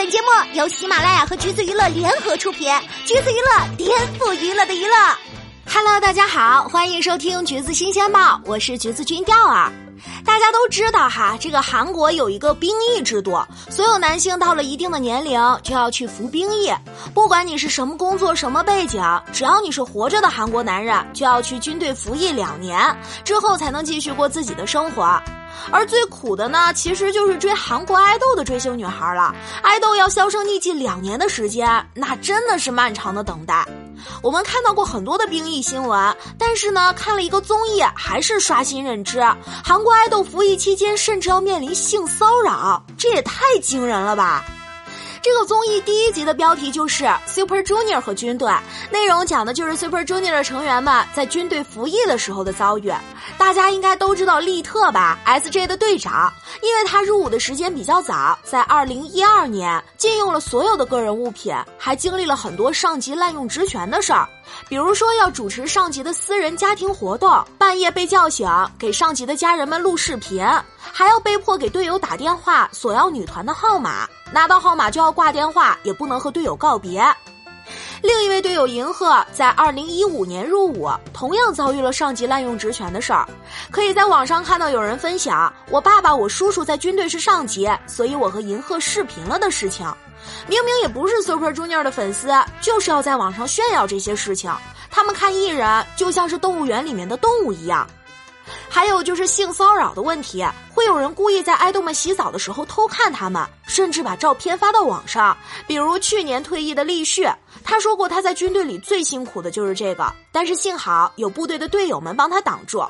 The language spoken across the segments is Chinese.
本节目由喜马拉雅和橘子娱乐联合出品，橘子娱乐颠覆娱乐的娱乐。Hello，大家好，欢迎收听橘子新鲜报，我是橘子君钓儿。大家都知道哈，这个韩国有一个兵役制度，所有男性到了一定的年龄就要去服兵役。不管你是什么工作、什么背景，只要你是活着的韩国男人，就要去军队服役两年，之后才能继续过自己的生活。而最苦的呢，其实就是追韩国爱豆的追星女孩了。爱豆要销声匿迹两年的时间，那真的是漫长的等待。我们看到过很多的兵役新闻，但是呢，看了一个综艺，还是刷新认知。韩国爱豆服役期间，甚至要面临性骚扰，这也太惊人了吧！这个综艺第一集的标题就是 Super Junior 和军队，内容讲的就是 Super Junior 的成员们在军队服役的时候的遭遇。大家应该都知道利特吧，SJ 的队长，因为他入伍的时间比较早，在2012年禁用了所有的个人物品，还经历了很多上级滥用职权的事儿，比如说要主持上级的私人家庭活动，半夜被叫醒给上级的家人们录视频，还要被迫给队友打电话索要女团的号码。拿到号码就要挂电话，也不能和队友告别。另一位队友银赫在二零一五年入伍，同样遭遇了上级滥用职权的事儿。可以在网上看到有人分享：“我爸爸、我叔叔在军队是上级，所以我和银赫视频了”的事情。明明也不是 Super Junior 的粉丝，就是要在网上炫耀这些事情。他们看艺人就像是动物园里面的动物一样。还有就是性骚扰的问题，会有人故意在爱豆们洗澡的时候偷看他们，甚至把照片发到网上。比如去年退役的立旭，他说过他在军队里最辛苦的就是这个，但是幸好有部队的队友们帮他挡住。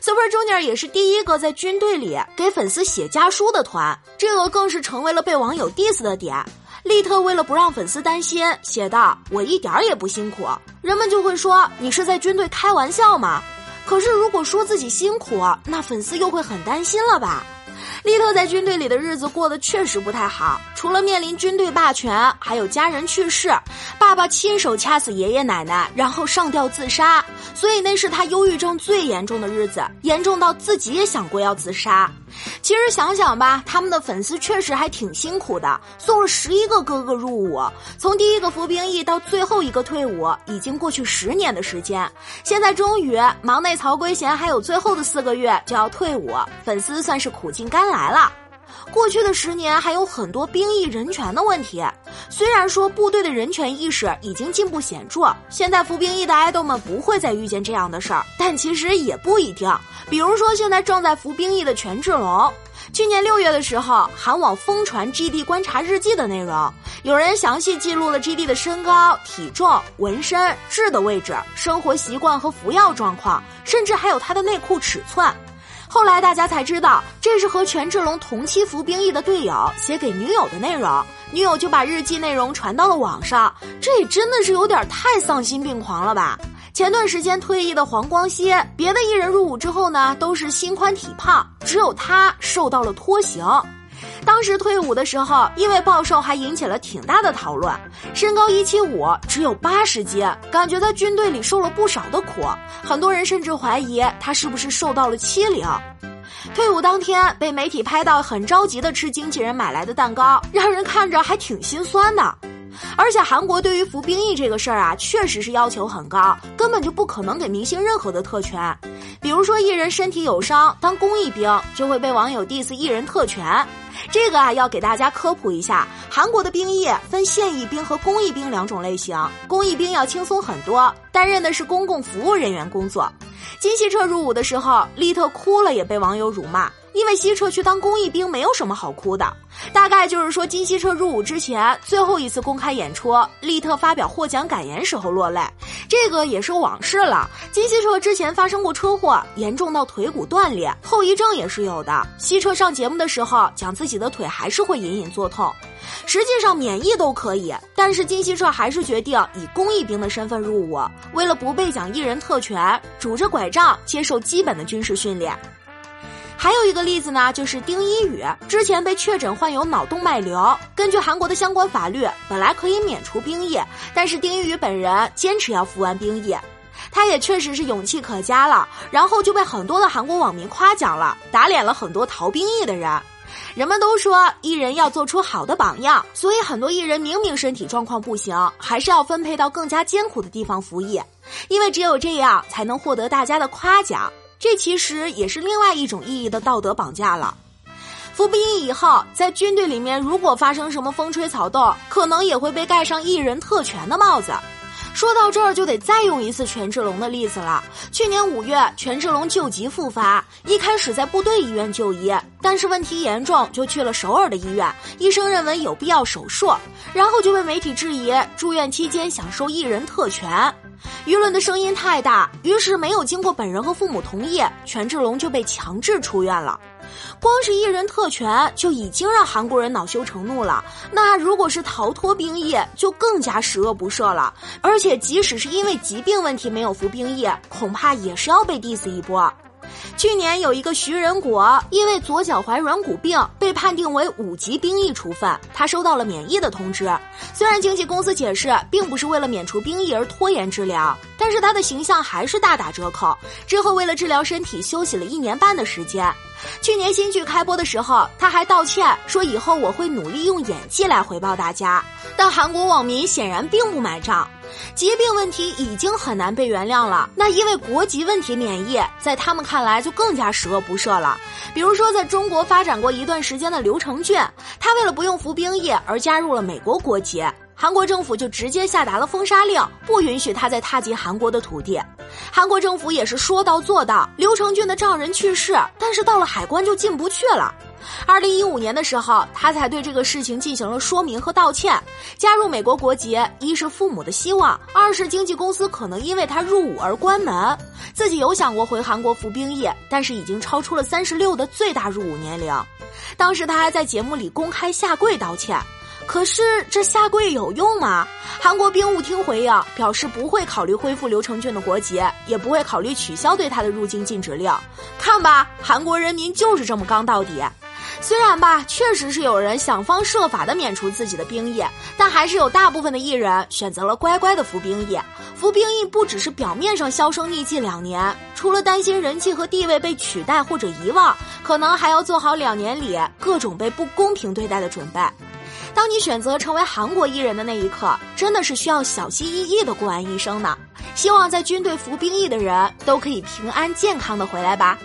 Super Junior 也是第一个在军队里给粉丝写家书的团，这个更是成为了被网友 diss 的点。利特为了不让粉丝担心，写道：“我一点也不辛苦。”人们就会说：“你是在军队开玩笑吗？”可是，如果说自己辛苦，那粉丝又会很担心了吧？利特在军队里的日子过得确实不太好，除了面临军队霸权，还有家人去世，爸爸亲手掐死爷爷奶奶，然后上吊自杀，所以那是他忧郁症最严重的日子，严重到自己也想过要自杀。其实想想吧，他们的粉丝确实还挺辛苦的，送了十一个哥哥入伍，从第一个服兵役到最后一个退伍，已经过去十年的时间。现在终于，忙内曹圭贤还有最后的四个月就要退伍，粉丝算是苦尽甘来了。过去的十年还有很多兵役人权的问题，虽然说部队的人权意识已经进步显著，现在服兵役的爱豆们不会再遇见这样的事儿，但其实也不一定。比如说现在正在服兵役的权志龙，去年六月的时候，韩网疯传 GD 观察日记的内容，有人详细记录了 GD 的身高、体重、纹身、痣的位置、生活习惯和服药状况，甚至还有他的内裤尺寸。后来大家才知道，这是和权志龙同期服兵役的队友写给女友的内容，女友就把日记内容传到了网上。这也真的是有点太丧心病狂了吧？前段时间退役的黄光熙，别的艺人入伍之后呢，都是心宽体胖，只有他受到了拖行。当时退伍的时候，因为暴瘦还引起了挺大的讨论。身高一七五，只有八十斤，感觉在军队里受了不少的苦。很多人甚至怀疑他是不是受到了欺凌。退伍当天被媒体拍到很着急的吃经纪人买来的蛋糕，让人看着还挺心酸的。而且韩国对于服兵役这个事儿啊，确实是要求很高，根本就不可能给明星任何的特权。比如说艺人身体有伤当公益兵，就会被网友 diss 艺人特权。这个啊，要给大家科普一下，韩国的兵役分现役兵和公益兵两种类型。公益兵要轻松很多，担任的是公共服务人员工作。金希澈入伍的时候，利特哭了，也被网友辱骂。因为希澈去当公益兵没有什么好哭的，大概就是说金希澈入伍之前最后一次公开演出，利特发表获奖感言时候落泪，这个也是往事了。金希澈之前发生过车祸，严重到腿骨断裂，后遗症也是有的。希澈上节目的时候讲自己的腿还是会隐隐作痛，实际上免疫都可以，但是金希澈还是决定以公益兵的身份入伍，为了不被讲艺人特权，拄着拐杖接受基本的军事训练。还有一个例子呢，就是丁一宇之前被确诊患有脑动脉瘤。根据韩国的相关法律，本来可以免除兵役，但是丁一宇本人坚持要服完兵役。他也确实是勇气可嘉了，然后就被很多的韩国网民夸奖了，打脸了很多逃兵役的人。人们都说艺人要做出好的榜样，所以很多艺人明明身体状况不行，还是要分配到更加艰苦的地方服役，因为只有这样才能获得大家的夸奖。这其实也是另外一种意义的道德绑架了。服兵役以后，在军队里面如果发生什么风吹草动，可能也会被盖上艺人特权的帽子。说到这儿，就得再用一次权志龙的例子了。去年五月，权志龙旧疾复发，一开始在部队医院就医，但是问题严重，就去了首尔的医院。医生认为有必要手术，然后就被媒体质疑住院期间享受艺人特权。舆论的声音太大，于是没有经过本人和父母同意，权志龙就被强制出院了。光是艺人特权就已经让韩国人恼羞成怒了，那如果是逃脱兵役，就更加十恶不赦了。而且即使是因为疾病问题没有服兵役，恐怕也是要被 diss 一波。去年有一个徐仁国，因为左脚踝软骨病被判定为五级兵役处分，他收到了免疫的通知。虽然经纪公司解释并不是为了免除兵役而拖延治疗，但是他的形象还是大打折扣。之后为了治疗身体休息了一年半的时间。去年新剧开播的时候，他还道歉说以后我会努力用演技来回报大家。但韩国网民显然并不买账。疾病问题已经很难被原谅了，那因为国籍问题免疫，在他们看来就更加十恶不赦了。比如说，在中国发展过一段时间的刘承俊，他为了不用服兵役而加入了美国国籍，韩国政府就直接下达了封杀令，不允许他再踏进韩国的土地。韩国政府也是说到做到，刘承俊的丈人去世，但是到了海关就进不去了。二零一五年的时候，他才对这个事情进行了说明和道歉。加入美国国籍，一是父母的希望，二是经纪公司可能因为他入伍而关门。自己有想过回韩国服兵役，但是已经超出了三十六的最大入伍年龄。当时他还在节目里公开下跪道歉。可是这下跪有用吗？韩国兵务厅回应表示不会考虑恢复刘承俊的国籍，也不会考虑取消对他的入境禁止令。看吧，韩国人民就是这么刚到底。虽然吧，确实是有人想方设法的免除自己的兵役，但还是有大部分的艺人选择了乖乖的服兵役。服兵役不只是表面上销声匿迹两年，除了担心人气和地位被取代或者遗忘，可能还要做好两年里各种被不公平对待的准备。当你选择成为韩国艺人的那一刻，真的是需要小心翼翼的过完一生呢。希望在军队服兵役的人都可以平安健康的回来吧。